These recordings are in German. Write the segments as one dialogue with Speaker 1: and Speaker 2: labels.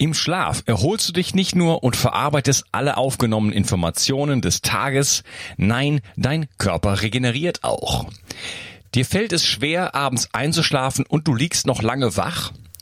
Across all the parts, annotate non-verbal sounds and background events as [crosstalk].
Speaker 1: Im Schlaf erholst du dich nicht nur und verarbeitest alle aufgenommenen Informationen des Tages, nein, dein Körper regeneriert auch. Dir fällt es schwer, abends einzuschlafen und du liegst noch lange wach?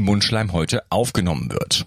Speaker 1: Mundschleimhäute aufgenommen wird.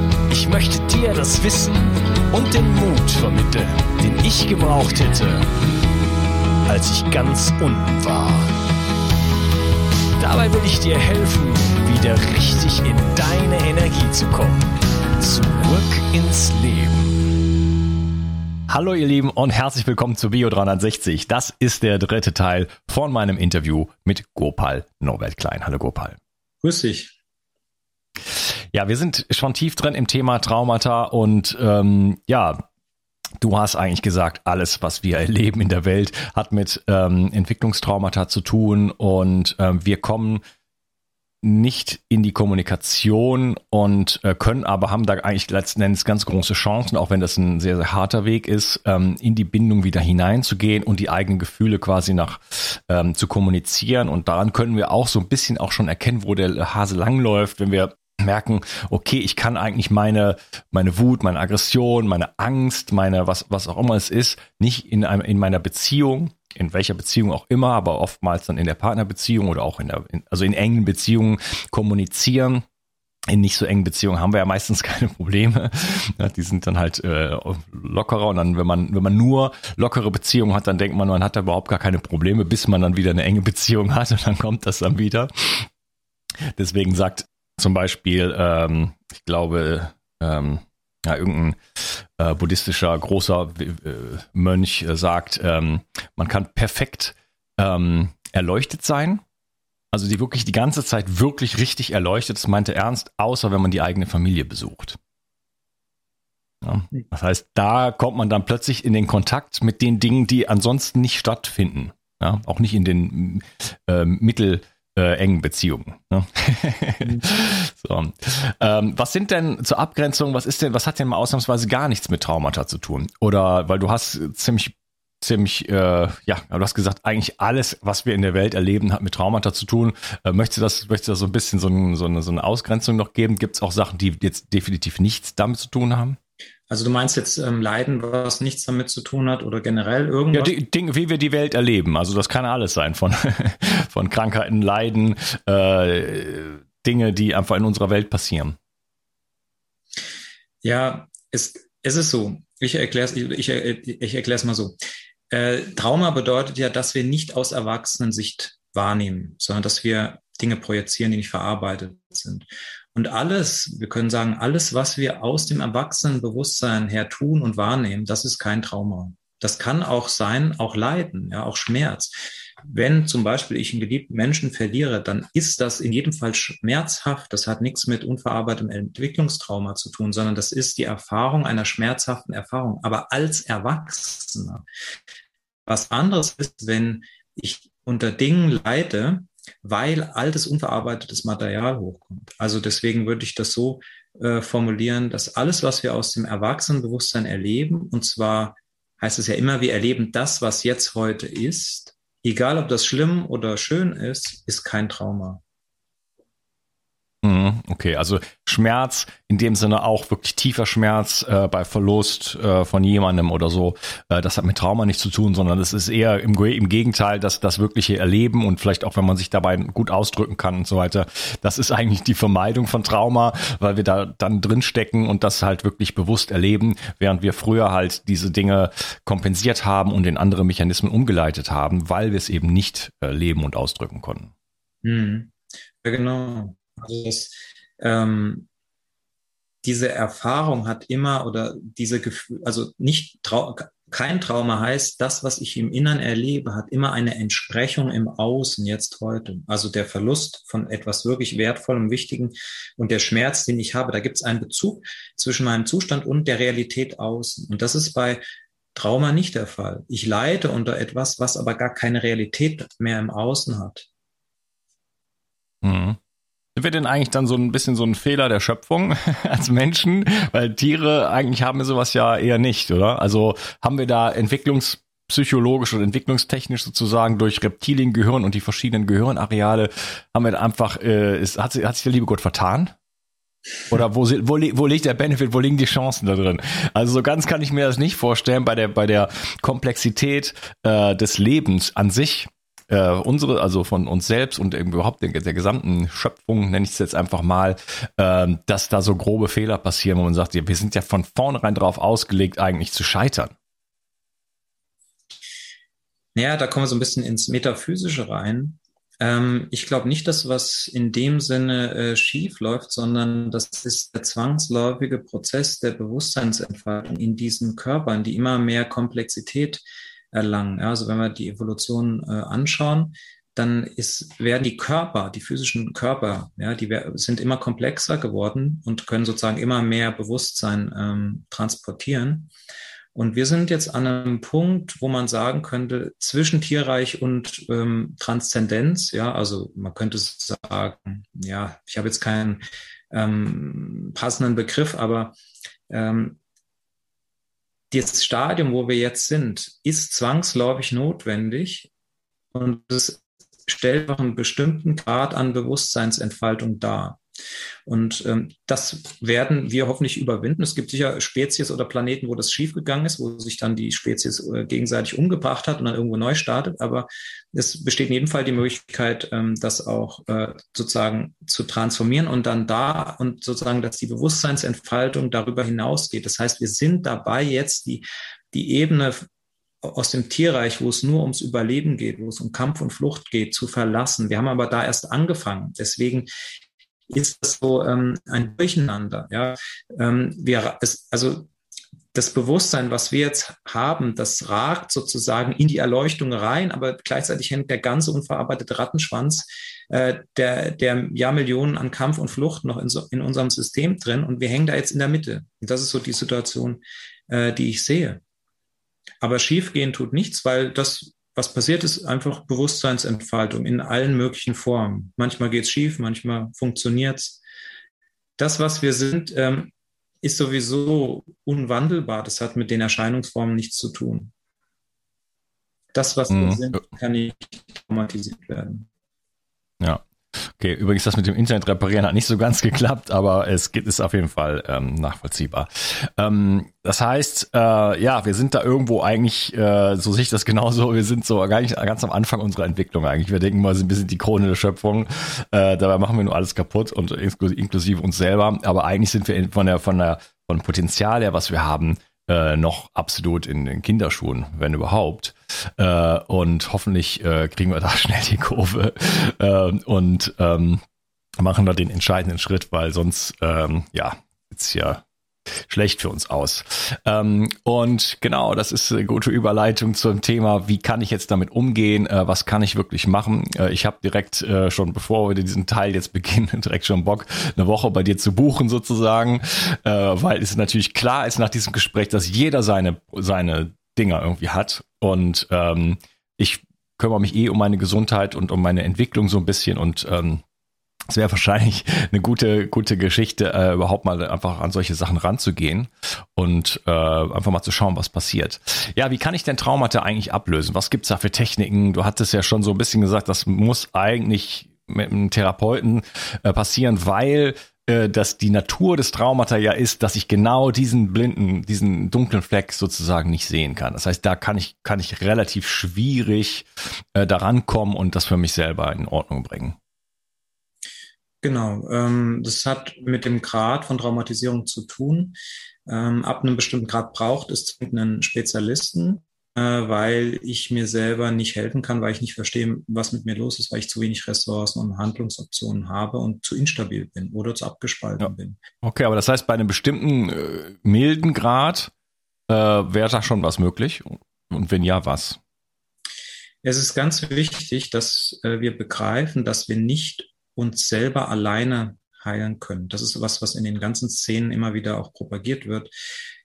Speaker 2: Ich möchte dir das Wissen und den Mut vermitteln, den ich gebraucht hätte, als ich ganz unten war. Dabei will ich dir helfen, wieder richtig in deine Energie zu kommen. Zurück ins Leben.
Speaker 1: Hallo ihr Lieben und herzlich willkommen zu Bio 360. Das ist der dritte Teil von meinem Interview mit Gopal Norbert Klein. Hallo Gopal.
Speaker 3: Grüß dich.
Speaker 1: Ja, wir sind schon tief drin im Thema Traumata und ähm, ja, Du hast eigentlich gesagt, alles, was wir erleben in der Welt, hat mit ähm, Entwicklungstraumata zu tun und ähm, wir kommen nicht in die Kommunikation und äh, können aber haben da eigentlich letzten Endes ganz große Chancen, auch wenn das ein sehr, sehr harter Weg ist, ähm, in die Bindung wieder hineinzugehen und die eigenen Gefühle quasi nach ähm, zu kommunizieren. Und daran können wir auch so ein bisschen auch schon erkennen, wo der Hase langläuft, wenn wir merken, okay, ich kann eigentlich meine, meine Wut, meine Aggression, meine Angst, meine, was, was auch immer es ist, nicht in einem, in meiner Beziehung in welcher Beziehung auch immer, aber oftmals dann in der Partnerbeziehung oder auch in der, in, also in engen Beziehungen kommunizieren. In nicht so engen Beziehungen haben wir ja meistens [laughs] keine Probleme. Ja, die sind dann halt äh, lockerer und dann, wenn man, wenn man nur lockere Beziehungen hat, dann denkt man, man hat da überhaupt gar keine Probleme, bis man dann wieder eine enge Beziehung [laughs] hat und dann kommt das dann wieder. Deswegen sagt zum Beispiel, ähm, ich glaube, ähm, ja, irgendein äh, buddhistischer großer äh, Mönch äh, sagt, ähm, man kann perfekt ähm, erleuchtet sein. Also die wirklich die ganze Zeit wirklich richtig erleuchtet, das meinte Ernst, außer wenn man die eigene Familie besucht. Ja, das heißt, da kommt man dann plötzlich in den Kontakt mit den Dingen, die ansonsten nicht stattfinden. Ja, auch nicht in den äh, mittel äh, engen Beziehungen. Ne? [laughs] So. ähm, was sind denn zur Abgrenzung, was ist denn, was hat denn mal ausnahmsweise gar nichts mit Traumata zu tun? Oder weil du hast ziemlich ziemlich, äh, ja, du hast gesagt, eigentlich alles, was wir in der Welt erleben, hat mit Traumata zu tun. Äh, möchtest du das, möchtest du das so ein bisschen so, ein, so, eine, so eine Ausgrenzung noch geben? Gibt es auch Sachen, die jetzt definitiv nichts damit zu tun haben?
Speaker 3: Also du meinst jetzt ähm, Leiden, was nichts damit zu tun hat oder generell irgendwas?
Speaker 1: Ja, die Dinge, wie wir die Welt erleben. Also das kann alles sein, von, [laughs] von Krankheiten, Leiden, äh, Dinge, die einfach in unserer Welt passieren.
Speaker 3: Ja, es, es ist so. Ich erkläre es ich, ich, ich mal so. Äh, Trauma bedeutet ja, dass wir nicht aus Erwachsenensicht wahrnehmen, sondern dass wir Dinge projizieren, die nicht verarbeitet sind. Und alles, wir können sagen, alles, was wir aus dem Erwachsenenbewusstsein her tun und wahrnehmen, das ist kein Trauma. Das kann auch sein, auch Leiden, ja, auch Schmerz. Wenn zum Beispiel ich einen geliebten Menschen verliere, dann ist das in jedem Fall schmerzhaft. Das hat nichts mit unverarbeitetem Entwicklungstrauma zu tun, sondern das ist die Erfahrung einer schmerzhaften Erfahrung. Aber als Erwachsener. Was anderes ist, wenn ich unter Dingen leide, weil altes, unverarbeitetes Material hochkommt. Also deswegen würde ich das so äh, formulieren, dass alles, was wir aus dem Erwachsenenbewusstsein erleben, und zwar heißt es ja immer, wir erleben das, was jetzt heute ist. Egal, ob das schlimm oder schön ist, ist kein Trauma.
Speaker 1: Mhm, okay, also Schmerz in dem Sinne auch wirklich tiefer Schmerz äh, bei Verlust äh, von jemandem oder so. Äh, das hat mit Trauma nichts zu tun, sondern es ist eher im, im Gegenteil, dass das wirkliche Erleben und vielleicht auch, wenn man sich dabei gut ausdrücken kann und so weiter, das ist eigentlich die Vermeidung von Trauma, weil wir da dann drin stecken und das halt wirklich bewusst erleben, während wir früher halt diese Dinge kompensiert haben und in andere Mechanismen umgeleitet haben, weil wir es eben nicht äh, leben und ausdrücken konnten.
Speaker 3: Mhm. Ja, genau. Also das, ähm, diese Erfahrung hat immer oder diese Gefühl, also nicht Trau kein Trauma heißt, das, was ich im Innern erlebe, hat immer eine Entsprechung im Außen jetzt heute. Also der Verlust von etwas wirklich Wertvollem, Wichtigen und der Schmerz, den ich habe, da gibt es einen Bezug zwischen meinem Zustand und der Realität außen. Und das ist bei Trauma nicht der Fall. Ich leide unter etwas, was aber gar keine Realität mehr im Außen hat.
Speaker 1: Mhm. Sind wir denn eigentlich dann so ein bisschen so ein Fehler der Schöpfung [laughs] als Menschen? Weil Tiere eigentlich haben wir sowas ja eher nicht, oder? Also haben wir da entwicklungspsychologisch und entwicklungstechnisch sozusagen durch Reptiliengehirn und die verschiedenen Gehirnareale haben wir einfach, äh, ist, hat, hat sich der liebe Gott vertan? Oder wo, wo, wo liegt der Benefit, wo liegen die Chancen da drin? Also so ganz kann ich mir das nicht vorstellen bei der, bei der Komplexität äh, des Lebens an sich äh, unsere, also von uns selbst und überhaupt der, der gesamten Schöpfung, nenne ich es jetzt einfach mal, äh, dass da so grobe Fehler passieren, wo man sagt, ja, wir sind ja von vornherein darauf ausgelegt, eigentlich zu scheitern.
Speaker 3: Naja, da kommen wir so ein bisschen ins Metaphysische rein. Ähm, ich glaube nicht, dass was in dem Sinne äh, schief läuft, sondern das ist der zwangsläufige Prozess der Bewusstseinsentfaltung in diesen Körpern, die immer mehr Komplexität erlangen. Ja, also wenn wir die Evolution äh, anschauen, dann ist, werden die Körper, die physischen Körper, ja, die sind immer komplexer geworden und können sozusagen immer mehr Bewusstsein ähm, transportieren. Und wir sind jetzt an einem Punkt, wo man sagen könnte, zwischen Tierreich und ähm, Transzendenz, ja, also man könnte sagen, ja, ich habe jetzt keinen ähm, passenden Begriff, aber ähm, das Stadium, wo wir jetzt sind, ist zwangsläufig notwendig und es stellt auch einen bestimmten Grad an Bewusstseinsentfaltung dar. Und ähm, das werden wir hoffentlich überwinden. Es gibt sicher Spezies oder Planeten, wo das schiefgegangen ist, wo sich dann die Spezies äh, gegenseitig umgebracht hat und dann irgendwo neu startet. Aber es besteht in jedem Fall die Möglichkeit, ähm, das auch äh, sozusagen zu transformieren und dann da und sozusagen, dass die Bewusstseinsentfaltung darüber hinausgeht. Das heißt, wir sind dabei jetzt die, die Ebene aus dem Tierreich, wo es nur ums Überleben geht, wo es um Kampf und Flucht geht, zu verlassen. Wir haben aber da erst angefangen. Deswegen ist das so ähm, ein Durcheinander. Ja? Ähm, wir, es, also das Bewusstsein, was wir jetzt haben, das ragt sozusagen in die Erleuchtung rein, aber gleichzeitig hängt der ganze unverarbeitete Rattenschwanz äh, der, der Jahrmillionen an Kampf und Flucht noch in, so, in unserem System drin und wir hängen da jetzt in der Mitte. Und das ist so die Situation, äh, die ich sehe. Aber schiefgehen tut nichts, weil das was passiert ist, einfach Bewusstseinsentfaltung in allen möglichen Formen. Manchmal geht es schief, manchmal funktioniert es. Das, was wir sind, ähm, ist sowieso unwandelbar. Das hat mit den Erscheinungsformen nichts zu tun. Das, was mhm. wir sind, kann nicht traumatisiert werden.
Speaker 1: Ja. Okay, übrigens, das mit dem Internet reparieren hat nicht so ganz geklappt, aber es geht, ist auf jeden Fall ähm, nachvollziehbar. Ähm, das heißt, äh, ja, wir sind da irgendwo eigentlich, äh, so sehe ich das genauso, wir sind so gar nicht ganz am Anfang unserer Entwicklung eigentlich. Wir denken mal, wir sind die Krone der Schöpfung, äh, dabei machen wir nur alles kaputt und inklusive uns selber, aber eigentlich sind wir von der, von der, von Potenzial her, was wir haben, äh, noch absolut in den Kinderschuhen, wenn überhaupt. Äh, und hoffentlich äh, kriegen wir da [laughs] schnell die Kurve äh, und ähm, machen da den entscheidenden Schritt, weil sonst, ähm, ja, jetzt ja schlecht für uns aus. Ähm, und genau, das ist eine gute Überleitung zum Thema, wie kann ich jetzt damit umgehen, äh, was kann ich wirklich machen. Äh, ich habe direkt äh, schon, bevor wir diesen Teil jetzt [laughs] beginnen, direkt schon Bock, eine Woche bei dir zu buchen sozusagen, äh, weil es natürlich klar ist nach diesem Gespräch, dass jeder seine, seine Dinger irgendwie hat. Und ähm, ich kümmere mich eh um meine Gesundheit und um meine Entwicklung so ein bisschen und ähm, es wäre wahrscheinlich eine gute, gute Geschichte, äh, überhaupt mal einfach an solche Sachen ranzugehen und äh, einfach mal zu schauen, was passiert. Ja, wie kann ich denn Traumata eigentlich ablösen? Was gibt's da für Techniken? Du hattest ja schon so ein bisschen gesagt, das muss eigentlich mit einem Therapeuten äh, passieren, weil äh, dass die Natur des Traumata ja ist, dass ich genau diesen blinden, diesen dunklen Fleck sozusagen nicht sehen kann. Das heißt, da kann ich, kann ich relativ schwierig äh, daran kommen und das für mich selber in Ordnung bringen.
Speaker 3: Genau, ähm, das hat mit dem Grad von Traumatisierung zu tun. Ähm, ab einem bestimmten Grad braucht es einen Spezialisten, äh, weil ich mir selber nicht helfen kann, weil ich nicht verstehe, was mit mir los ist, weil ich zu wenig Ressourcen und Handlungsoptionen habe und zu instabil bin oder zu abgespalten ja. bin.
Speaker 1: Okay, aber das heißt, bei einem bestimmten äh, milden Grad äh, wäre da schon was möglich? Und wenn ja, was?
Speaker 3: Es ist ganz wichtig, dass äh, wir begreifen, dass wir nicht uns selber alleine heilen können. Das ist was, was in den ganzen Szenen immer wieder auch propagiert wird.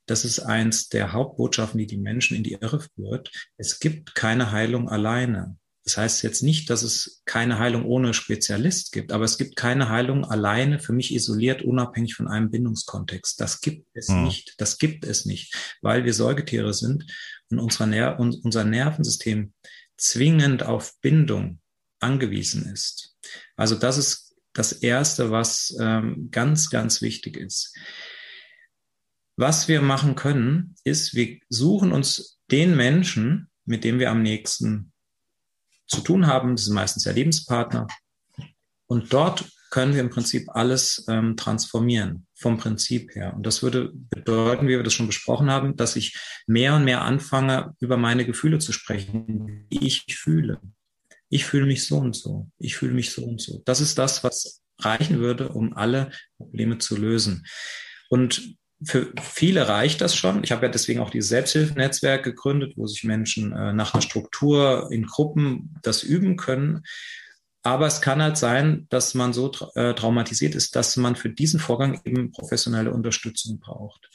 Speaker 3: Das ist eins der Hauptbotschaften, die die Menschen in die Irre führt. Es gibt keine Heilung alleine. Das heißt jetzt nicht, dass es keine Heilung ohne Spezialist gibt, aber es gibt keine Heilung alleine für mich isoliert, unabhängig von einem Bindungskontext. Das gibt es hm. nicht. Das gibt es nicht, weil wir Säugetiere sind und unser, Ner unser Nervensystem zwingend auf Bindung angewiesen ist. Also das ist das Erste, was ähm, ganz, ganz wichtig ist. Was wir machen können, ist, wir suchen uns den Menschen, mit dem wir am nächsten zu tun haben. Das sind meistens ja Lebenspartner. Und dort können wir im Prinzip alles ähm, transformieren, vom Prinzip her. Und das würde bedeuten, wie wir das schon besprochen haben, dass ich mehr und mehr anfange, über meine Gefühle zu sprechen, wie ich fühle ich fühle mich so und so, ich fühle mich so und so. Das ist das, was reichen würde, um alle Probleme zu lösen. Und für viele reicht das schon. Ich habe ja deswegen auch dieses Selbsthilfenetzwerk gegründet, wo sich Menschen äh, nach einer Struktur in Gruppen das üben können. Aber es kann halt sein, dass man so tra äh, traumatisiert ist, dass man für diesen Vorgang eben professionelle Unterstützung braucht.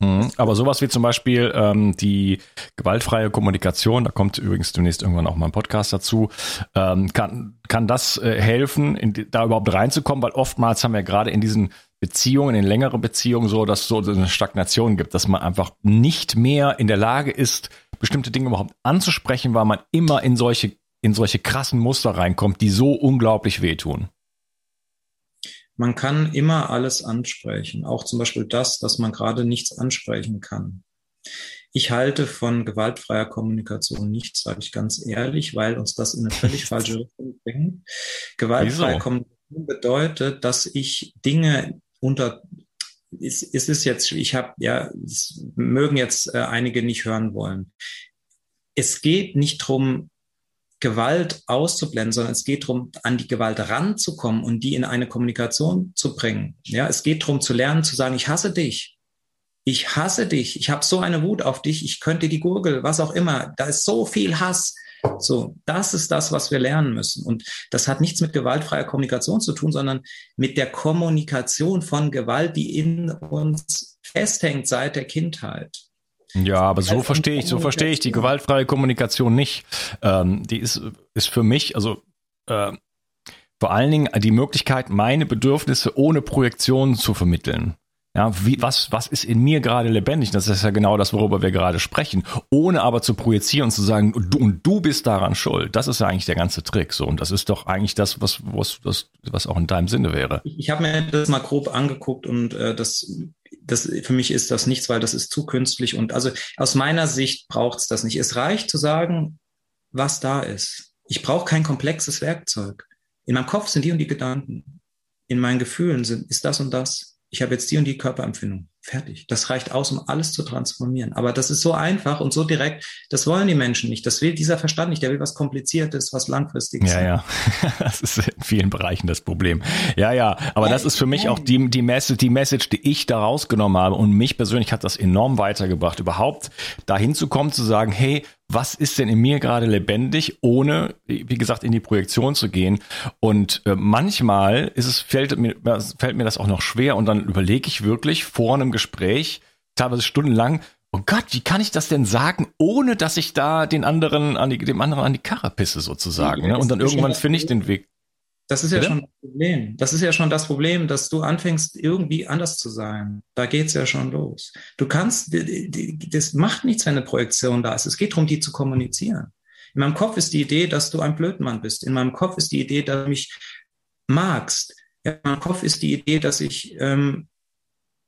Speaker 1: Mhm. Aber sowas wie zum Beispiel ähm, die gewaltfreie Kommunikation, da kommt übrigens demnächst irgendwann auch mal ein Podcast dazu, ähm, kann, kann das äh, helfen, in, da überhaupt reinzukommen? Weil oftmals haben wir gerade in diesen Beziehungen, in längeren Beziehungen so, dass so eine Stagnation gibt, dass man einfach nicht mehr in der Lage ist, bestimmte Dinge überhaupt anzusprechen, weil man immer in solche, in solche krassen Muster reinkommt, die so unglaublich wehtun.
Speaker 3: Man kann immer alles ansprechen, auch zum Beispiel das, dass man gerade nichts ansprechen kann. Ich halte von gewaltfreier Kommunikation nichts, sage ich ganz ehrlich, weil uns das in eine völlig [laughs] falsche Richtung bringt. Gewaltfreie Wieso? Kommunikation bedeutet, dass ich Dinge unter es, es ist jetzt, ich habe ja, es mögen jetzt äh, einige nicht hören wollen. Es geht nicht drum Gewalt auszublenden, sondern es geht darum, an die Gewalt ranzukommen und die in eine Kommunikation zu bringen. Ja, es geht darum zu lernen, zu sagen, ich hasse dich. Ich hasse dich. Ich habe so eine Wut auf dich. Ich könnte die Gurgel, was auch immer. Da ist so viel Hass. So, das ist das, was wir lernen müssen. Und das hat nichts mit gewaltfreier Kommunikation zu tun, sondern mit der Kommunikation von Gewalt, die in uns festhängt seit der Kindheit.
Speaker 1: Ja, aber so verstehe ich, so verstehe ich die gewaltfreie Kommunikation nicht. Ähm, die ist, ist für mich, also äh, vor allen Dingen die Möglichkeit, meine Bedürfnisse ohne Projektion zu vermitteln. Ja, wie, was, was ist in mir gerade lebendig? Das ist ja genau das, worüber wir gerade sprechen. Ohne aber zu projizieren und zu sagen, du, und du bist daran schuld. Das ist ja eigentlich der ganze Trick. So, und das ist doch eigentlich das, was, was, was, was auch in deinem Sinne wäre.
Speaker 3: Ich, ich habe mir das mal grob angeguckt und äh, das das, für mich ist das nichts, weil das ist zu künstlich. Und also aus meiner Sicht braucht es das nicht. Es reicht zu sagen, was da ist. Ich brauche kein komplexes Werkzeug. In meinem Kopf sind die und die Gedanken. In meinen Gefühlen sind, ist das und das. Ich habe jetzt die und die Körperempfindung. Fertig. Das reicht aus, um alles zu transformieren. Aber das ist so einfach und so direkt. Das wollen die Menschen nicht. Das will dieser Verstand nicht. Der will was Kompliziertes, was Langfristiges.
Speaker 1: Ja, ja. [laughs] Das ist in vielen Bereichen das Problem. Ja, ja. Aber ja, das ist für mich auch die, die Message, die Message, die ich da rausgenommen habe. Und mich persönlich hat das enorm weitergebracht, überhaupt dahin zu kommen, zu sagen, hey, was ist denn in mir gerade lebendig, ohne, wie gesagt, in die Projektion zu gehen. Und äh, manchmal ist es, fällt mir, fällt mir das auch noch schwer und dann überlege ich wirklich vor einem Gespräch, teilweise stundenlang, oh Gott, wie kann ich das denn sagen, ohne dass ich da den anderen an die, dem anderen an die Karre pisse sozusagen. Ne? Und dann irgendwann finde ich den Weg.
Speaker 3: Das ist ja Bitte? schon das Problem. Das ist ja schon das Problem, dass du anfängst, irgendwie anders zu sein. Da geht's ja schon los. Du kannst, das macht nichts, wenn eine Projektion da ist. Es geht darum, die zu kommunizieren. In meinem Kopf ist die Idee, dass du ein Blödmann bist. In meinem Kopf ist die Idee, dass du mich magst. In meinem Kopf ist die Idee, dass ich ähm,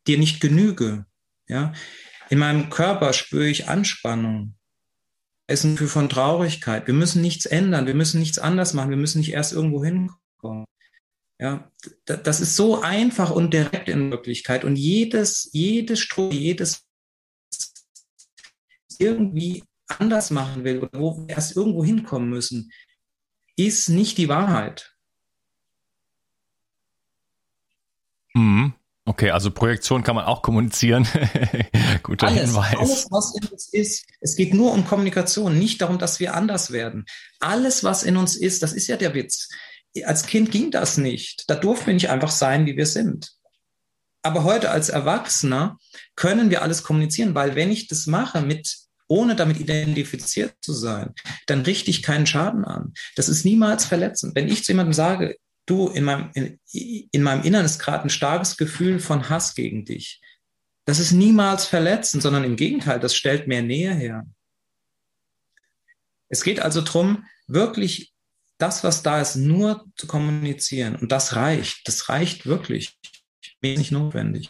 Speaker 3: dir nicht genüge. Ja, in meinem Körper spüre ich Anspannung. Es ist ein Gefühl von Traurigkeit. Wir müssen nichts ändern. Wir müssen nichts anders machen. Wir müssen nicht erst irgendwo hinkommen. Ja, das ist so einfach und direkt in Wirklichkeit. Und jedes, jedes Strom, jedes irgendwie anders machen will oder wo wir erst irgendwo hinkommen müssen, ist nicht die Wahrheit.
Speaker 1: Mhm. Okay, also Projektion kann man auch kommunizieren. [laughs]
Speaker 3: Guter alles, Hinweis. Alles, was in uns ist, es geht nur um Kommunikation, nicht darum, dass wir anders werden. Alles, was in uns ist, das ist ja der Witz. Als Kind ging das nicht. Da durften wir nicht einfach sein, wie wir sind. Aber heute als Erwachsener können wir alles kommunizieren, weil wenn ich das mache mit ohne damit identifiziert zu sein, dann richte ich keinen Schaden an. Das ist niemals verletzend. Wenn ich zu jemandem sage, du, in meinem, in, in meinem Inneren ist gerade ein starkes Gefühl von Hass gegen dich. Das ist niemals verletzend, sondern im Gegenteil, das stellt mehr Nähe her. Es geht also darum, wirklich das, was da ist, nur zu kommunizieren. Und das reicht. Das reicht wirklich. Mir ist nicht notwendig.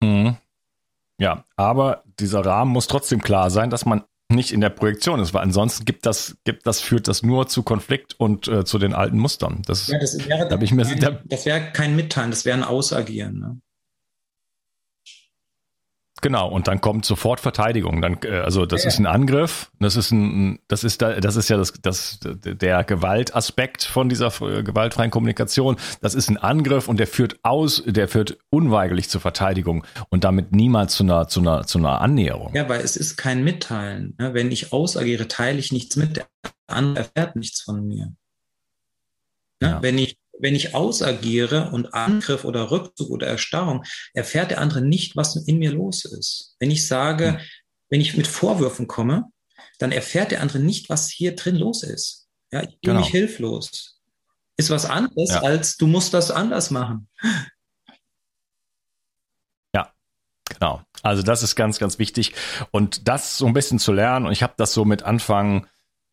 Speaker 1: Mhm. Ja, aber dieser Rahmen muss trotzdem klar sein, dass man nicht in der Projektion ist, weil ansonsten gibt das, gibt das, führt das nur zu Konflikt und äh, zu den alten Mustern. Das, ja,
Speaker 3: das wäre, da ich mir, kein, da, das wäre kein Mitteilen, das wäre ein Ausagieren. Ne?
Speaker 1: Genau, und dann kommt sofort Verteidigung. Dann, äh, also das ja. ist ein Angriff, das ist ein, das ist da, das ist ja das, das, der Gewaltaspekt von dieser gewaltfreien Kommunikation. Das ist ein Angriff und der führt aus, der führt unweigerlich zur Verteidigung und damit niemals zu einer, zu einer, zu einer Annäherung.
Speaker 3: Ja, weil es ist kein Mitteilen. Ne? Wenn ich ausagiere, teile ich nichts mit. Der andere erfährt nichts von mir. Ne? Ja. Wenn ich wenn ich ausagiere und Angriff oder Rückzug oder Erstarrung, erfährt der andere nicht, was in mir los ist. Wenn ich sage, hm. wenn ich mit Vorwürfen komme, dann erfährt der andere nicht, was hier drin los ist. Ja, ich bin genau. mich hilflos. Ist was anderes, ja. als du musst das anders machen.
Speaker 1: Ja, genau. Also das ist ganz, ganz wichtig. Und das so ein bisschen zu lernen, und ich habe das so mit Anfang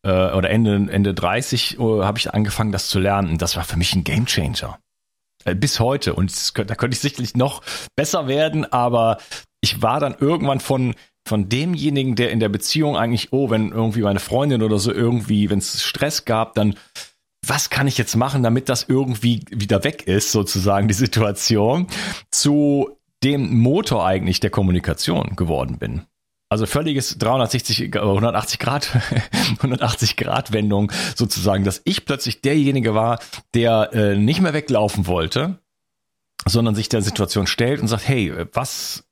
Speaker 1: äh, oder Ende, Ende 30 uh, habe ich angefangen, das zu lernen. Und das war für mich ein Gamechanger. Äh, bis heute. Und das, da könnte ich sicherlich noch besser werden, aber ich war dann irgendwann von von demjenigen, der in der Beziehung eigentlich, oh, wenn irgendwie meine Freundin oder so irgendwie, wenn es Stress gab, dann was kann ich jetzt machen, damit das irgendwie wieder weg ist, sozusagen die Situation, zu dem Motor eigentlich der Kommunikation geworden bin. Also völliges 360, 180 Grad, [laughs] 180 Grad Wendung sozusagen, dass ich plötzlich derjenige war, der äh, nicht mehr weglaufen wollte, sondern sich der Situation stellt und sagt, hey, was,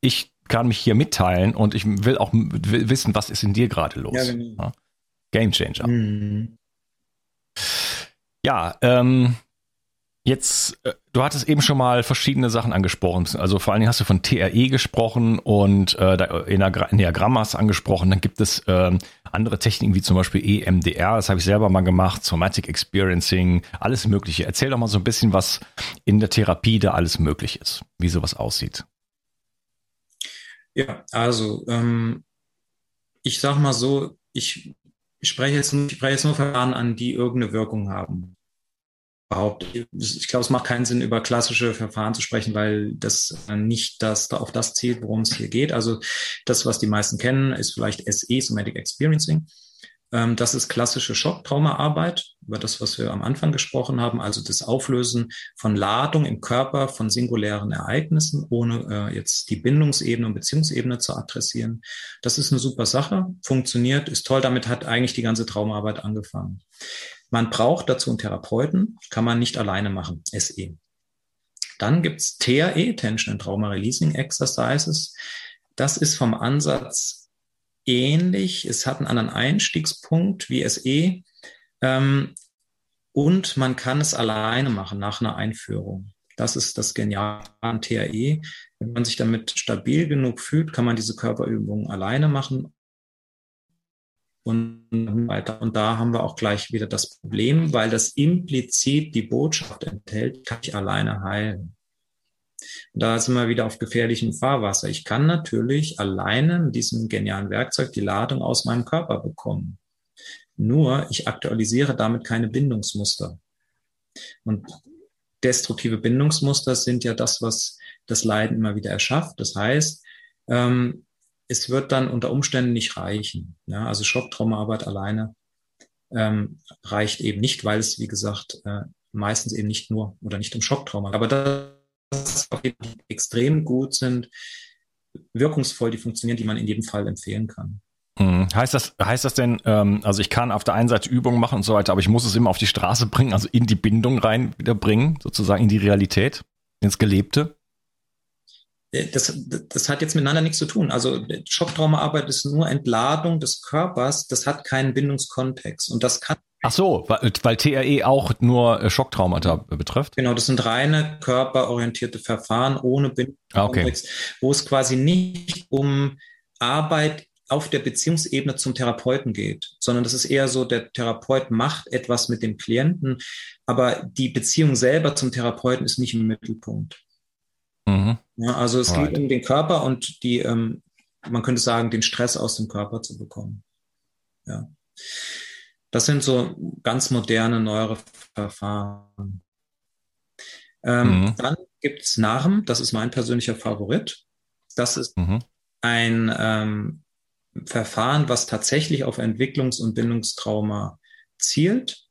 Speaker 1: ich kann mich hier mitteilen und ich will auch will wissen, was ist in dir gerade los. Ja, genau. Game Changer. Mhm. Ja, ähm, Jetzt, äh, du hattest eben schon mal verschiedene Sachen angesprochen. Also vor allen Dingen hast du von TRE gesprochen und äh, Enneagramm hast angesprochen. Dann gibt es äh, andere Techniken wie zum Beispiel EMDR. Das habe ich selber mal gemacht. Somatic Experiencing, alles Mögliche. Erzähl doch mal so ein bisschen, was in der Therapie da alles möglich ist, wie sowas aussieht.
Speaker 3: Ja, also ähm, ich sag mal so, ich, ich spreche jetzt, ich spreche jetzt nur Verfahren an, die irgendeine Wirkung haben behaupte. Ich glaube, es macht keinen Sinn, über klassische Verfahren zu sprechen, weil das nicht das da auf das zielt, worum es hier geht. Also das, was die meisten kennen, ist vielleicht SE, Somatic Experiencing. Ähm, das ist klassische Schocktraumaarbeit, über das, was wir am Anfang gesprochen haben, also das Auflösen von Ladung im Körper von singulären Ereignissen, ohne äh, jetzt die Bindungsebene und Beziehungsebene zu adressieren. Das ist eine super Sache, funktioniert, ist toll. Damit hat eigentlich die ganze Traumaarbeit angefangen. Man braucht dazu einen Therapeuten, kann man nicht alleine machen, SE. Dann gibt's TRE, Tension and Trauma Releasing Exercises. Das ist vom Ansatz ähnlich. Es hat einen anderen Einstiegspunkt wie SE. Ähm, und man kann es alleine machen nach einer Einführung. Das ist das Geniale an TRE. Wenn man sich damit stabil genug fühlt, kann man diese Körperübungen alleine machen und weiter. Und da haben wir auch gleich wieder das Problem, weil das implizit die Botschaft enthält, kann ich alleine heilen. Und da sind wir wieder auf gefährlichem Fahrwasser. Ich kann natürlich alleine mit diesem genialen Werkzeug die Ladung aus meinem Körper bekommen. Nur ich aktualisiere damit keine Bindungsmuster. Und destruktive Bindungsmuster sind ja das, was das Leiden immer wieder erschafft. Das heißt, ähm, es wird dann unter Umständen nicht reichen. Ja, also Schocktraumaarbeit alleine ähm, reicht eben nicht, weil es, wie gesagt, äh, meistens eben nicht nur oder nicht um Schocktrauma. Aber das extrem gut sind, wirkungsvoll, die funktionieren, die man in jedem Fall empfehlen kann.
Speaker 1: Hm. Heißt das, heißt das denn, ähm, also ich kann auf der einen Seite Übungen machen und so weiter, aber ich muss es immer auf die Straße bringen, also in die Bindung rein wieder bringen, sozusagen in die Realität, ins Gelebte?
Speaker 3: Äh, das, das hat jetzt miteinander nichts zu tun. Also Schocktraumaarbeit ist nur Entladung des Körpers, das hat keinen Bindungskontext und das kann.
Speaker 1: Ach so, weil, weil TRE auch nur äh, Schocktraumata betrifft?
Speaker 3: Genau, das sind reine körperorientierte Verfahren ohne
Speaker 1: Bindungskontext,
Speaker 3: ah, okay. wo es quasi nicht um Arbeit auf der Beziehungsebene zum Therapeuten geht, sondern das ist eher so, der Therapeut macht etwas mit dem Klienten, aber die Beziehung selber zum Therapeuten ist nicht im Mittelpunkt. Mhm. Ja, also es right. geht um den Körper und die, ähm, man könnte sagen, den Stress aus dem Körper zu bekommen. Ja. Das sind so ganz moderne, neuere Verfahren. Ähm, mhm. Dann gibt es NARM, das ist mein persönlicher Favorit. Das ist mhm. ein ähm, Verfahren, was tatsächlich auf Entwicklungs- und Bindungstrauma zielt,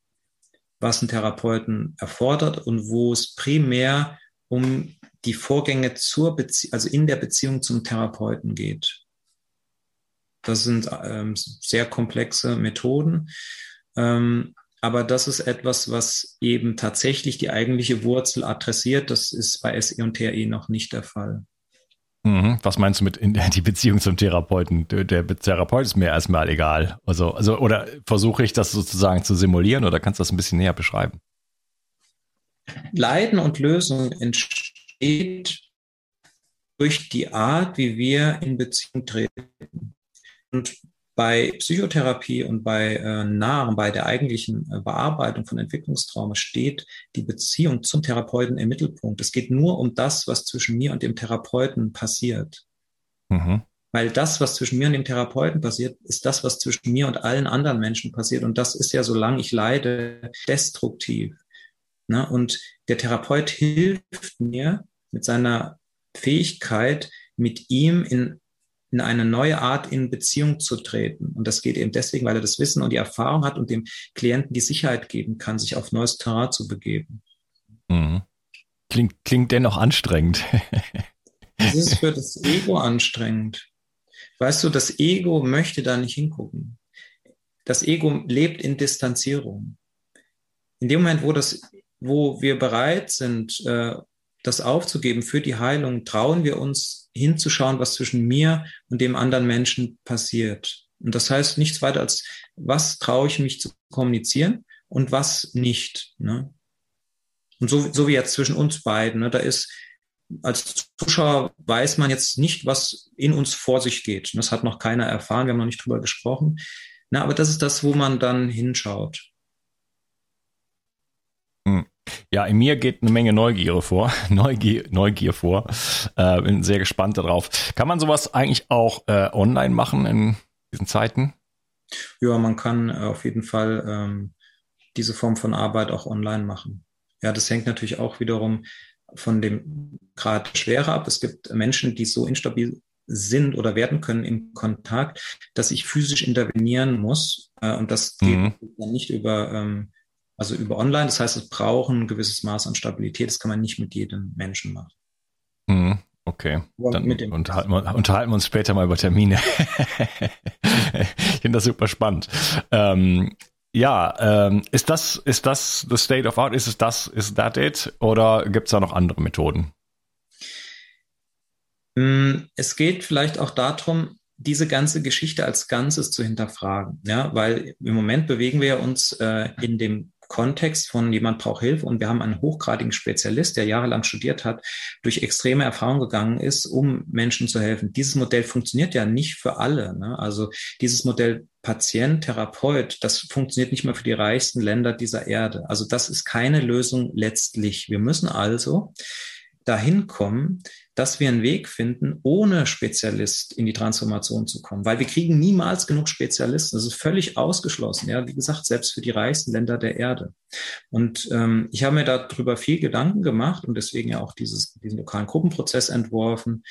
Speaker 3: was einen Therapeuten erfordert und wo es primär um die Vorgänge zur Bezie also in der Beziehung zum Therapeuten geht. Das sind ähm, sehr komplexe Methoden. Ähm, aber das ist etwas, was eben tatsächlich die eigentliche Wurzel adressiert. Das ist bei SE und TRE noch nicht der Fall.
Speaker 1: Mhm. Was meinst du mit in die Beziehung zum Therapeuten? Der Therapeut ist mir erstmal egal. Also, also, oder versuche ich das sozusagen zu simulieren oder kannst du das ein bisschen näher beschreiben?
Speaker 3: Leiden und Lösung entsteht durch die Art, wie wir in Beziehung treten. Und bei Psychotherapie und bei äh, Nahen, bei der eigentlichen äh, Bearbeitung von Entwicklungstrauma steht die Beziehung zum Therapeuten im Mittelpunkt. Es geht nur um das, was zwischen mir und dem Therapeuten passiert. Mhm. Weil das, was zwischen mir und dem Therapeuten passiert, ist das, was zwischen mir und allen anderen Menschen passiert. Und das ist ja, solange ich leide, destruktiv. Ne? Und der Therapeut hilft mir mit seiner Fähigkeit, mit ihm in, in eine neue Art in Beziehung zu treten. Und das geht eben deswegen, weil er das Wissen und die Erfahrung hat und dem Klienten die Sicherheit geben kann, sich auf neues Terrain zu begeben.
Speaker 1: Mhm. Klingt, klingt dennoch anstrengend. [laughs]
Speaker 3: Das ist für das Ego anstrengend. Weißt du, das Ego möchte da nicht hingucken. Das Ego lebt in Distanzierung. In dem Moment, wo das wo wir bereit sind, äh, das aufzugeben für die Heilung, trauen wir uns hinzuschauen, was zwischen mir und dem anderen Menschen passiert. Und das heißt nichts weiter als, was traue ich mich zu kommunizieren und was nicht. Ne? Und so, so wie jetzt zwischen uns beiden, ne, da ist, als Zuschauer weiß man jetzt nicht, was in uns vor sich geht. Das hat noch keiner erfahren, wir haben noch nicht drüber gesprochen. Na, aber das ist das, wo man dann hinschaut.
Speaker 1: Hm. Ja, in mir geht eine Menge Neugier vor, [laughs] Neugier, Neugier vor. Äh, bin sehr gespannt darauf. Kann man sowas eigentlich auch äh, online machen in diesen Zeiten?
Speaker 3: Ja, man kann auf jeden Fall ähm, diese Form von Arbeit auch online machen. Ja, das hängt natürlich auch wiederum von dem Grad Schwere ab. Es gibt Menschen, die so instabil sind oder werden können im Kontakt, dass ich physisch intervenieren muss. Äh, und das geht mhm. dann nicht über ähm, also über online. Das heißt, es braucht ein gewisses Maß an Stabilität. Das kann man nicht mit jedem Menschen machen.
Speaker 1: Mhm. Okay, dann unterhalten wir, unterhalten wir, uns später mal über Termine. [laughs] ich finde das super spannend. Ähm, ja, ähm, ist das ist das the state of art? Ist es das? Ist that it? Oder gibt es da noch andere Methoden?
Speaker 3: Mm, es geht vielleicht auch darum, diese ganze Geschichte als Ganzes zu hinterfragen, ja, weil im Moment bewegen wir uns äh, in dem Kontext von jemand braucht Hilfe und wir haben einen hochgradigen Spezialist, der jahrelang studiert hat, durch extreme Erfahrungen gegangen ist, um Menschen zu helfen. Dieses Modell funktioniert ja nicht für alle. Ne? Also dieses Modell Patient, Therapeut, das funktioniert nicht mehr für die reichsten Länder dieser Erde. Also das ist keine Lösung letztlich. Wir müssen also dahin kommen, dass wir einen Weg finden, ohne Spezialist in die Transformation zu kommen, weil wir kriegen niemals genug Spezialisten. Das ist völlig ausgeschlossen. Ja, wie gesagt, selbst für die reichsten Länder der Erde. Und ähm, ich habe mir darüber viel Gedanken gemacht und deswegen ja auch dieses, diesen lokalen Gruppenprozess entworfen.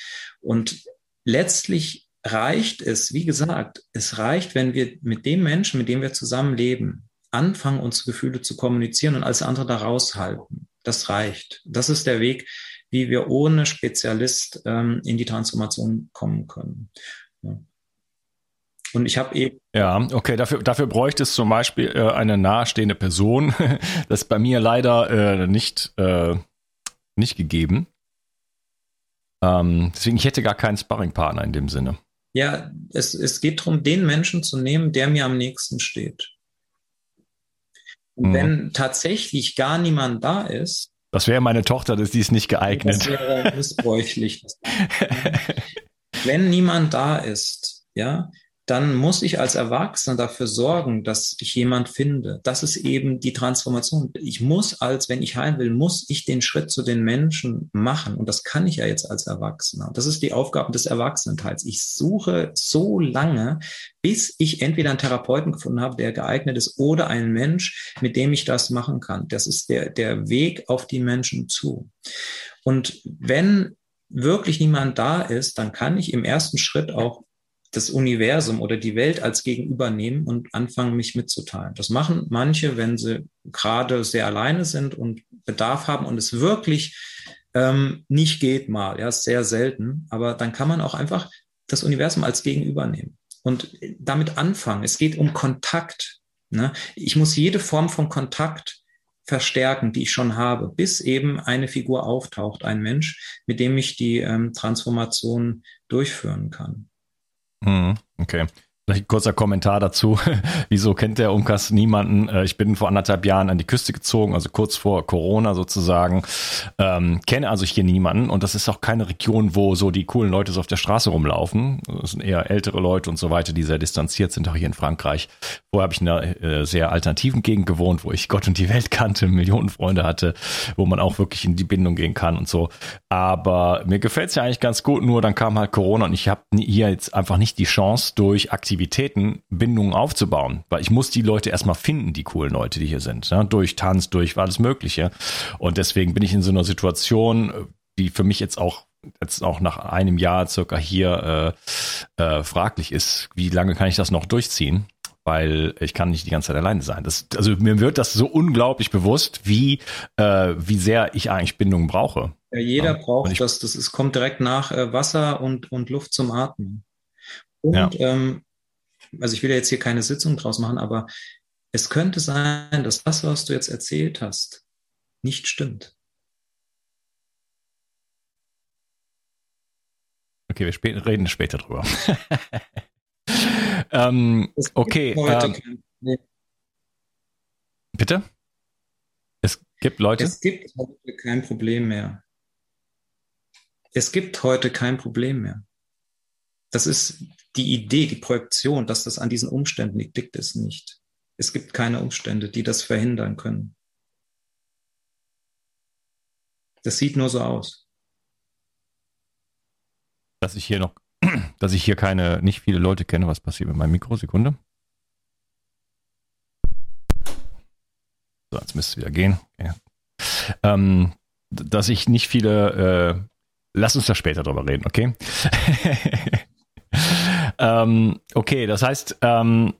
Speaker 3: Und letztlich reicht es, wie gesagt, es reicht, wenn wir mit dem Menschen, mit dem wir zusammenleben, anfangen, unsere Gefühle zu kommunizieren und alles andere da raushalten. Das reicht. Das ist der Weg, wie wir ohne Spezialist ähm, in die Transformation kommen können. Ja. Und ich habe eben.
Speaker 1: Ja, okay, dafür, dafür bräuchte es zum Beispiel äh, eine nahestehende Person. [laughs] das ist bei mir leider äh, nicht, äh, nicht gegeben. Ähm, deswegen, ich hätte gar keinen Sparringpartner in dem Sinne.
Speaker 3: Ja, es, es geht darum, den Menschen zu nehmen, der mir am nächsten steht. Und mhm. wenn tatsächlich gar niemand da ist,
Speaker 1: das wäre meine Tochter, das, die ist nicht geeignet.
Speaker 3: Das wäre missbräuchlich. [laughs] Wenn niemand da ist, ja, dann muss ich als Erwachsener dafür sorgen, dass ich jemand finde. Das ist eben die Transformation. Ich muss als, wenn ich heilen will, muss ich den Schritt zu den Menschen machen. Und das kann ich ja jetzt als Erwachsener. Das ist die Aufgabe des Erwachsenenteils. Ich suche so lange, bis ich entweder einen Therapeuten gefunden habe, der geeignet ist, oder einen Mensch, mit dem ich das machen kann. Das ist der, der Weg auf die Menschen zu. Und wenn wirklich niemand da ist, dann kann ich im ersten Schritt auch das Universum oder die Welt als Gegenüber nehmen und anfangen, mich mitzuteilen. Das machen manche, wenn sie gerade sehr alleine sind und Bedarf haben und es wirklich ähm, nicht geht mal, ja, sehr selten, aber dann kann man auch einfach das Universum als Gegenüber nehmen und damit anfangen. Es geht um Kontakt. Ne? Ich muss jede Form von Kontakt verstärken, die ich schon habe, bis eben eine Figur auftaucht, ein Mensch, mit dem ich die ähm, Transformation durchführen kann.
Speaker 1: Mhm, okay. Vielleicht ein kurzer Kommentar dazu. [laughs] Wieso kennt der Unkas niemanden? Äh, ich bin vor anderthalb Jahren an die Küste gezogen, also kurz vor Corona sozusagen. Ähm, kenne also hier niemanden und das ist auch keine Region, wo so die coolen Leute so auf der Straße rumlaufen. Das sind eher ältere Leute und so weiter, die sehr distanziert sind, auch hier in Frankreich. Vorher habe ich in einer äh, sehr alternativen Gegend gewohnt, wo ich Gott und die Welt kannte, [laughs] Millionen Freunde hatte, wo man auch wirklich in die Bindung gehen kann und so. Aber mir gefällt es ja eigentlich ganz gut, nur dann kam halt Corona und ich habe hier jetzt einfach nicht die Chance durch Aktivitäten Aktivitäten Bindungen aufzubauen, weil ich muss die Leute erstmal finden, die coolen Leute, die hier sind, ja? durch Tanz, durch alles Mögliche. Und deswegen bin ich in so einer Situation, die für mich jetzt auch jetzt auch nach einem Jahr circa hier äh, äh, fraglich ist, wie lange kann ich das noch durchziehen? Weil ich kann nicht die ganze Zeit alleine sein. Das, also mir wird das so unglaublich bewusst, wie, äh, wie sehr ich eigentlich Bindungen brauche.
Speaker 3: Ja, jeder ja. braucht ich, das. Das ist, kommt direkt nach äh, Wasser und, und Luft zum Atmen. Und ja. ähm, also ich will ja jetzt hier keine Sitzung draus machen, aber es könnte sein, dass das, was du jetzt erzählt hast, nicht stimmt.
Speaker 1: Okay, wir spä reden später drüber. [laughs] ähm, okay. Ähm, bitte? Es gibt Leute.
Speaker 3: Es gibt heute kein Problem mehr. Es gibt heute kein Problem mehr. Das ist die Idee, die Projektion, dass das an diesen Umständen liegt, liegt es nicht. Es gibt keine Umstände, die das verhindern können. Das sieht nur so aus.
Speaker 1: Dass ich hier noch, [clears throat] dass ich hier keine, nicht viele Leute kenne, was passiert mit meinem Mikro? Sekunde. So, jetzt müsste es wieder gehen. Okay. Ähm, dass ich nicht viele, äh, lass uns da später drüber reden, okay? [laughs] Ähm, okay, das heißt, ähm,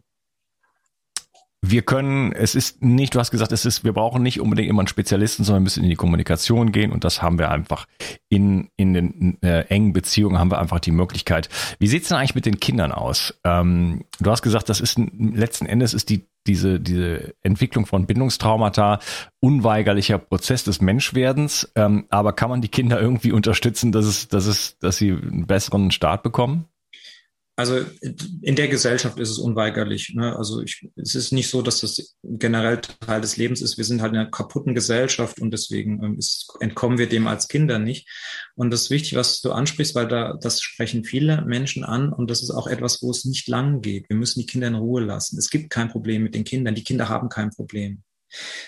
Speaker 1: wir können, es ist nicht, du hast gesagt, es ist, wir brauchen nicht unbedingt immer einen Spezialisten, sondern müssen in die Kommunikation gehen und das haben wir einfach in, in den äh, engen Beziehungen haben wir einfach die Möglichkeit. Wie sieht's denn eigentlich mit den Kindern aus? Ähm, du hast gesagt, das ist letzten Endes ist die, diese, diese Entwicklung von Bindungstraumata unweigerlicher Prozess des Menschwerdens, ähm, aber kann man die Kinder irgendwie [laughs] unterstützen, dass es, dass es, dass sie einen besseren Start bekommen?
Speaker 3: Also in der Gesellschaft ist es unweigerlich. Ne? Also ich, es ist nicht so, dass das generell Teil des Lebens ist. Wir sind halt in einer kaputten Gesellschaft und deswegen ähm, ist, entkommen wir dem als Kinder nicht. Und das ist wichtig, was du ansprichst, weil da das sprechen viele Menschen an und das ist auch etwas, wo es nicht lang geht. Wir müssen die Kinder in Ruhe lassen. Es gibt kein Problem mit den Kindern. Die Kinder haben kein Problem.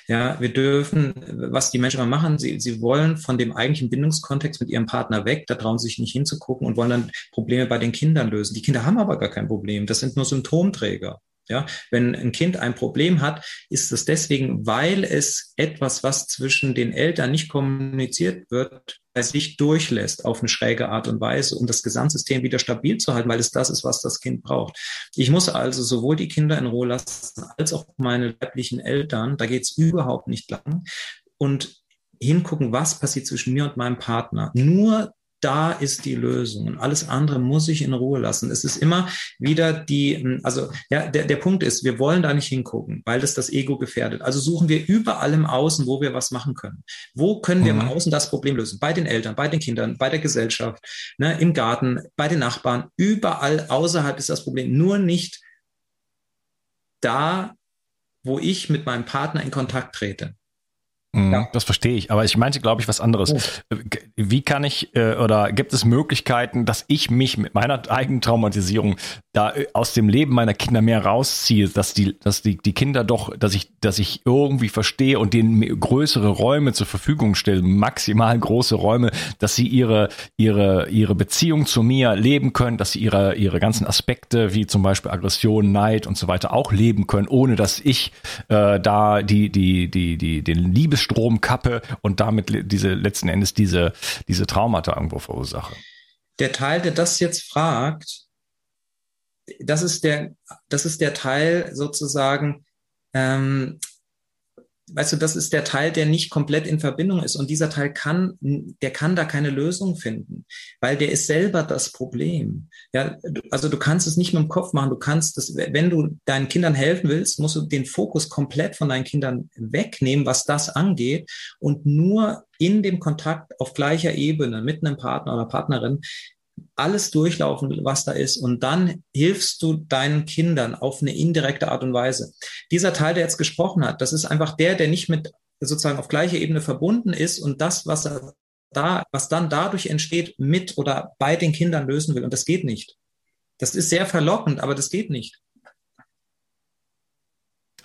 Speaker 3: Ja, wir dürfen, was die Menschen mal machen, sie, sie wollen von dem eigentlichen Bindungskontext mit ihrem Partner weg, da trauen sie sich nicht hinzugucken und wollen dann Probleme bei den Kindern lösen. Die Kinder haben aber gar kein Problem. Das sind nur Symptomträger. Ja, wenn ein Kind ein Problem hat, ist es deswegen, weil es etwas, was zwischen den Eltern nicht kommuniziert wird, bei sich durchlässt auf eine schräge Art und Weise, um das Gesamtsystem wieder stabil zu halten, weil es das ist, was das Kind braucht. Ich muss also sowohl die Kinder in Ruhe lassen, als auch meine leiblichen Eltern, da geht es überhaupt nicht lang, und hingucken, was passiert zwischen mir und meinem Partner. Nur da ist die Lösung und alles andere muss ich in Ruhe lassen. Es ist immer wieder die, also ja, der, der Punkt ist, wir wollen da nicht hingucken, weil das das Ego gefährdet. Also suchen wir überall im Außen, wo wir was machen können. Wo können wir mhm. im Außen das Problem lösen? Bei den Eltern, bei den Kindern, bei der Gesellschaft, ne, im Garten, bei den Nachbarn, überall außerhalb ist das Problem. Nur nicht da, wo ich mit meinem Partner in Kontakt trete.
Speaker 1: Mhm, ja. Das verstehe ich, aber ich meinte, glaube ich, was anderes. Oh. Wie kann ich äh, oder gibt es Möglichkeiten, dass ich mich mit meiner eigenen Traumatisierung da äh, aus dem Leben meiner Kinder mehr rausziehe, dass die, dass die, die Kinder doch, dass ich, dass ich irgendwie verstehe und denen größere Räume zur Verfügung stelle, maximal große Räume, dass sie ihre, ihre, ihre Beziehung zu mir leben können, dass sie ihre, ihre ganzen Aspekte, wie zum Beispiel Aggression, Neid und so weiter auch leben können, ohne dass ich äh, da die, die, die, die, den Liebes Stromkappe und damit diese letzten Endes diese, diese Traumata irgendwo verursache.
Speaker 3: Der Teil, der das jetzt fragt, das ist der, das ist der Teil sozusagen, ähm, weißt du, das ist der Teil, der nicht komplett in Verbindung ist. Und dieser Teil kann, der kann da keine Lösung finden, weil der ist selber das Problem. Ja, also du kannst es nicht mit dem Kopf machen. Du kannst das, wenn du deinen Kindern helfen willst, musst du den Fokus komplett von deinen Kindern wegnehmen, was das angeht und nur in dem Kontakt auf gleicher Ebene mit einem Partner oder Partnerin alles durchlaufen, was da ist. Und dann hilfst du deinen Kindern auf eine indirekte Art und Weise. Dieser Teil, der jetzt gesprochen hat, das ist einfach der, der nicht mit sozusagen auf gleicher Ebene verbunden ist und das, was da, was dann dadurch entsteht, mit oder bei den Kindern lösen will. Und das geht nicht. Das ist sehr verlockend, aber das geht nicht.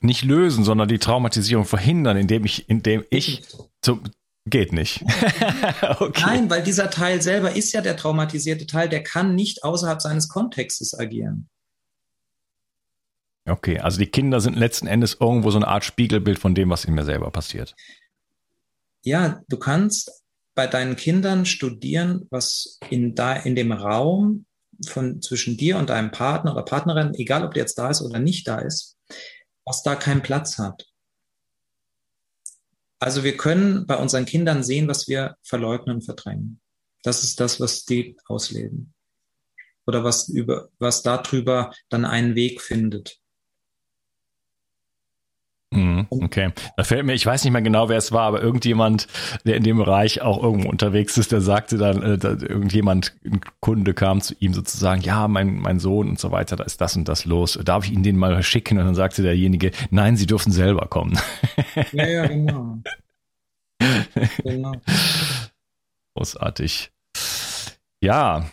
Speaker 1: Nicht lösen, sondern die Traumatisierung verhindern, indem ich, indem ich zu, Geht nicht. [laughs]
Speaker 3: okay. Nein, weil dieser Teil selber ist ja der traumatisierte Teil, der kann nicht außerhalb seines Kontextes agieren.
Speaker 1: Okay, also die Kinder sind letzten Endes irgendwo so eine Art Spiegelbild von dem, was in mir selber passiert.
Speaker 3: Ja, du kannst bei deinen Kindern studieren, was in, da, in dem Raum von zwischen dir und deinem Partner oder Partnerin, egal ob der jetzt da ist oder nicht da ist, was da keinen Platz hat. Also wir können bei unseren Kindern sehen, was wir verleugnen und verdrängen. Das ist das, was die ausleben. Oder was über, was darüber dann einen Weg findet.
Speaker 1: Okay. Da fällt mir, ich weiß nicht mehr genau, wer es war, aber irgendjemand, der in dem Bereich auch irgendwo unterwegs ist, der sagte dann, äh, da, irgendjemand, ein Kunde kam zu ihm sozusagen, ja, mein, mein Sohn und so weiter, da ist das und das los. Darf ich ihn den mal schicken? Und dann sagte derjenige, nein, Sie dürfen selber kommen. Ja, ja, genau. [laughs] genau. Großartig. Ja,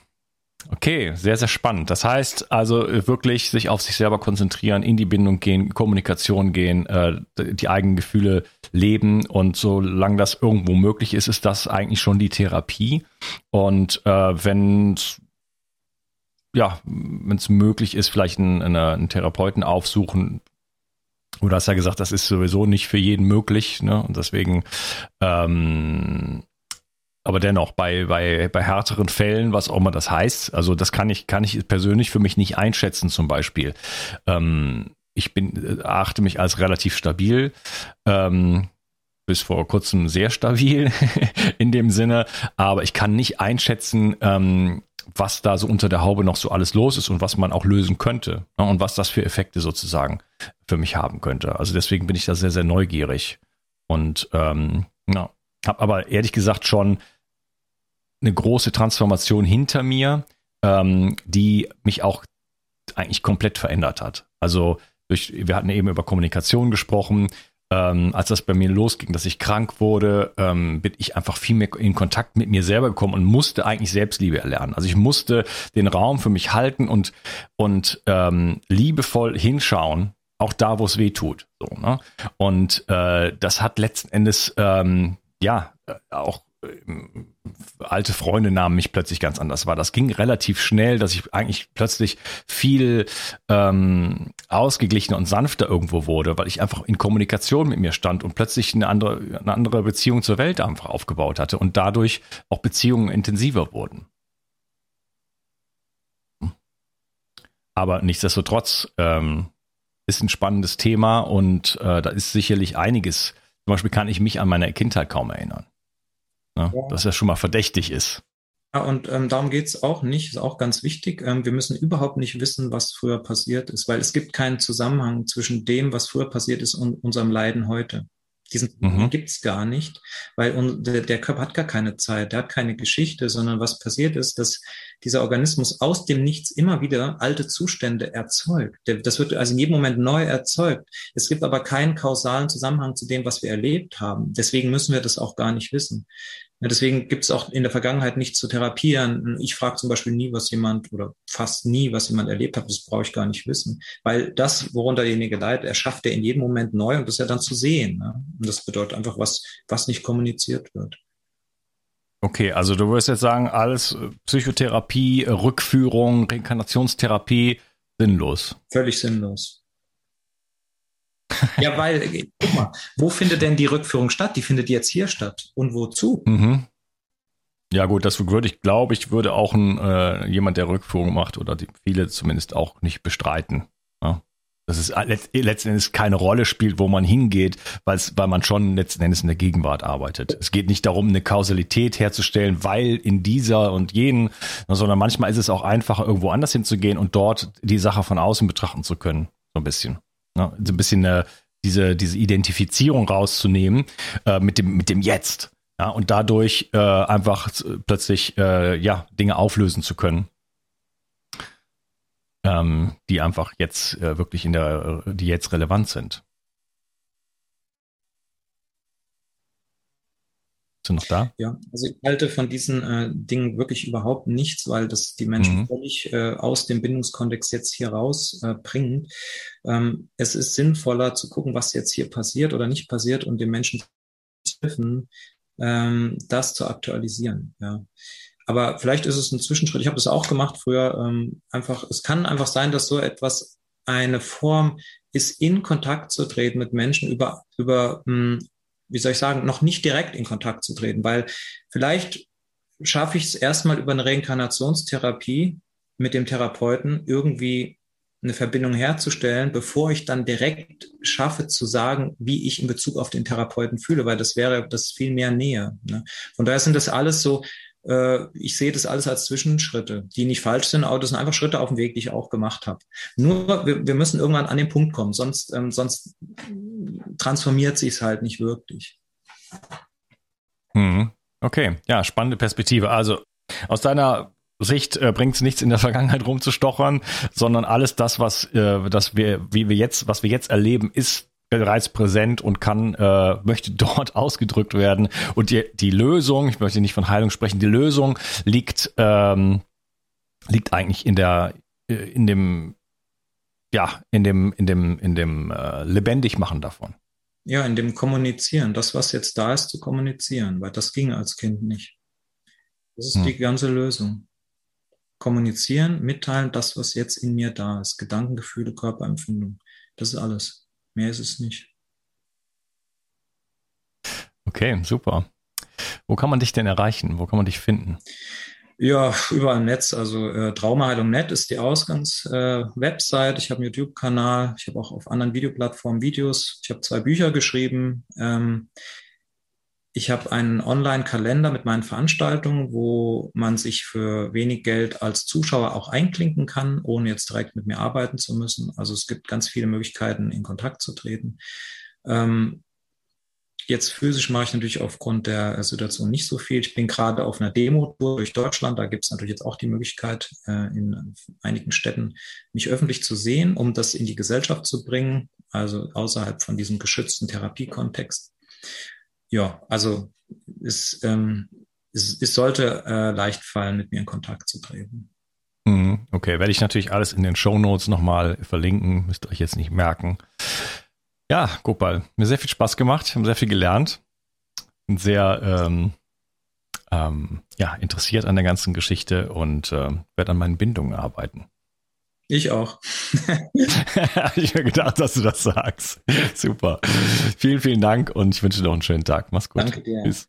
Speaker 1: Okay, sehr, sehr spannend. Das heißt also äh, wirklich sich auf sich selber konzentrieren, in die Bindung gehen, Kommunikation gehen, äh, die eigenen Gefühle leben und solange das irgendwo möglich ist, ist das eigentlich schon die Therapie. Und äh, wenn ja, wenn es möglich ist, vielleicht einen, einen Therapeuten aufsuchen, Du hast ja gesagt, das ist sowieso nicht für jeden möglich, ne? Und deswegen ähm, aber dennoch, bei, bei, bei härteren Fällen, was auch immer das heißt, also das kann ich, kann ich persönlich für mich nicht einschätzen, zum Beispiel. Ähm, ich bin, äh, achte mich als relativ stabil, ähm, bis vor kurzem sehr stabil [laughs] in dem Sinne, aber ich kann nicht einschätzen, ähm, was da so unter der Haube noch so alles los ist und was man auch lösen könnte ne, und was das für Effekte sozusagen für mich haben könnte. Also deswegen bin ich da sehr, sehr neugierig und ähm, ja, habe aber ehrlich gesagt schon eine große Transformation hinter mir, ähm, die mich auch eigentlich komplett verändert hat. Also durch, wir hatten eben über Kommunikation gesprochen. Ähm, als das bei mir losging, dass ich krank wurde, ähm, bin ich einfach viel mehr in Kontakt mit mir selber gekommen und musste eigentlich Selbstliebe erlernen. Also ich musste den Raum für mich halten und, und ähm, liebevoll hinschauen, auch da, wo es weh tut. So, ne? Und äh, das hat letzten Endes ähm, ja äh, auch alte Freunde nahmen mich plötzlich ganz anders wahr. Das ging relativ schnell, dass ich eigentlich plötzlich viel ähm, ausgeglichener und sanfter irgendwo wurde, weil ich einfach in Kommunikation mit mir stand und plötzlich eine andere, eine andere Beziehung zur Welt einfach aufgebaut hatte und dadurch auch Beziehungen intensiver wurden. Aber nichtsdestotrotz ähm, ist ein spannendes Thema und äh, da ist sicherlich einiges. Zum Beispiel kann ich mich an meine Kindheit kaum erinnern. Ne? Ja. Dass das schon mal verdächtig ist.
Speaker 3: Ja, und ähm, darum geht's auch nicht, ist auch ganz wichtig. Ähm, wir müssen überhaupt nicht wissen, was früher passiert ist, weil es gibt keinen Zusammenhang zwischen dem, was früher passiert ist und unserem Leiden heute. Diesen mhm. gibt's gar nicht, weil un, der, der Körper hat gar keine Zeit, der hat keine Geschichte, sondern was passiert ist, dass dieser Organismus aus dem Nichts immer wieder alte Zustände erzeugt. Das wird also in jedem Moment neu erzeugt. Es gibt aber keinen kausalen Zusammenhang zu dem, was wir erlebt haben. Deswegen müssen wir das auch gar nicht wissen. Deswegen gibt es auch in der Vergangenheit nichts zu therapieren. Ich frage zum Beispiel nie, was jemand oder fast nie, was jemand erlebt hat. Das brauche ich gar nicht wissen. Weil das, worunter derjenige leidet, erschafft er in jedem Moment neu und das ist ja dann zu sehen. Ne? Und das bedeutet einfach, was, was nicht kommuniziert wird.
Speaker 1: Okay, also du würdest jetzt sagen, alles äh, Psychotherapie, Rückführung, Reinkarnationstherapie sinnlos.
Speaker 3: Völlig sinnlos. Ja, weil, guck mal, wo findet denn die Rückführung statt? Die findet jetzt hier statt. Und wozu?
Speaker 1: Mhm. Ja, gut, das würde ich, glaube ich, würde auch ein, äh, jemand, der Rückführung macht, oder die, viele zumindest auch nicht bestreiten. Ja? dass es letzten Endes keine Rolle spielt, wo man hingeht, weil man schon letzten Endes in der Gegenwart arbeitet. Es geht nicht darum, eine Kausalität herzustellen, weil in dieser und jenen, sondern manchmal ist es auch einfacher, irgendwo anders hinzugehen und dort die Sache von außen betrachten zu können. So ein bisschen. Ne? So ein bisschen äh, diese, diese Identifizierung rauszunehmen äh, mit, dem, mit dem Jetzt. Ja, und dadurch äh, einfach plötzlich äh, ja, Dinge auflösen zu können ähm, die einfach jetzt äh, wirklich in der, die jetzt relevant sind. Du noch da?
Speaker 3: Ja, also ich halte von diesen äh, Dingen wirklich überhaupt nichts, weil das die Menschen mhm. völlig äh, aus dem Bindungskontext jetzt hier rausbringt. Äh, ähm, es ist sinnvoller zu gucken, was jetzt hier passiert oder nicht passiert und den Menschen zu helfen, ähm, das zu aktualisieren. Ja. Aber vielleicht ist es ein Zwischenschritt. Ich habe das auch gemacht früher. Ähm, einfach, es kann einfach sein, dass so etwas eine Form ist, in Kontakt zu treten mit Menschen über, über, mh, hm, wie soll ich sagen, noch nicht direkt in Kontakt zu treten, weil vielleicht schaffe ich es erstmal über eine Reinkarnationstherapie mit dem Therapeuten irgendwie eine Verbindung herzustellen, bevor ich dann direkt schaffe zu sagen, wie ich in Bezug auf den Therapeuten fühle, weil das wäre das viel mehr Nähe. Ne? Von daher sind das alles so ich sehe das alles als Zwischenschritte, die nicht falsch sind, aber das sind einfach Schritte auf dem Weg, die ich auch gemacht habe. Nur wir, wir müssen irgendwann an den Punkt kommen, sonst, ähm, sonst transformiert sich es halt nicht wirklich.
Speaker 1: Hm. Okay, ja, spannende Perspektive. Also aus deiner Sicht äh, bringt es nichts in der Vergangenheit rumzustochern, sondern alles das, was äh, das wir, wie wir jetzt, was wir jetzt erleben, ist bereits präsent und kann, äh, möchte [laughs] dort ausgedrückt werden. Und die, die Lösung, ich möchte nicht von Heilung sprechen, die Lösung liegt, ähm, liegt eigentlich in der, äh, in dem, ja, in dem, in dem, in dem äh, Lebendigmachen davon.
Speaker 3: Ja, in dem Kommunizieren, das, was jetzt da ist, zu kommunizieren, weil das ging als Kind nicht. Das ist hm. die ganze Lösung. Kommunizieren, mitteilen, das, was jetzt in mir da ist. Gedanken, Gefühle, Körperempfindung. Das ist alles. Mehr ist es nicht.
Speaker 1: Okay, super. Wo kann man dich denn erreichen? Wo kann man dich finden?
Speaker 3: Ja, überall im Netz. Also äh, Traumaheilung.net ist die Ausgangswebsite. Äh, ich habe einen YouTube-Kanal. Ich habe auch auf anderen Videoplattformen Videos. Ich habe zwei Bücher geschrieben. Ähm, ich habe einen Online-Kalender mit meinen Veranstaltungen, wo man sich für wenig Geld als Zuschauer auch einklinken kann, ohne jetzt direkt mit mir arbeiten zu müssen. Also es gibt ganz viele Möglichkeiten, in Kontakt zu treten. Ähm, Jetzt physisch mache ich natürlich aufgrund der Situation nicht so viel. Ich bin gerade auf einer Demo-Tour durch Deutschland. Da gibt es natürlich jetzt auch die Möglichkeit, äh, in einigen Städten mich öffentlich zu sehen, um das in die Gesellschaft zu bringen, also außerhalb von diesem geschützten Therapiekontext. Ja, also es, ähm, es, es sollte äh, leicht fallen, mit mir in Kontakt zu treten.
Speaker 4: Mhm, okay, werde ich natürlich alles in den Show Notes nochmal verlinken, müsst ihr euch jetzt nicht merken. Ja, Gopal, mir sehr viel Spaß gemacht, ich habe sehr viel gelernt. Bin sehr ähm, ähm, ja, interessiert an der ganzen Geschichte und äh, werde an meinen Bindungen arbeiten.
Speaker 3: Ich auch. [laughs] [laughs]
Speaker 4: ich habe gedacht, dass du das sagst. Super. Vielen, vielen Dank und ich wünsche dir noch einen schönen Tag. Mach's gut.
Speaker 3: Danke dir. Tschüss.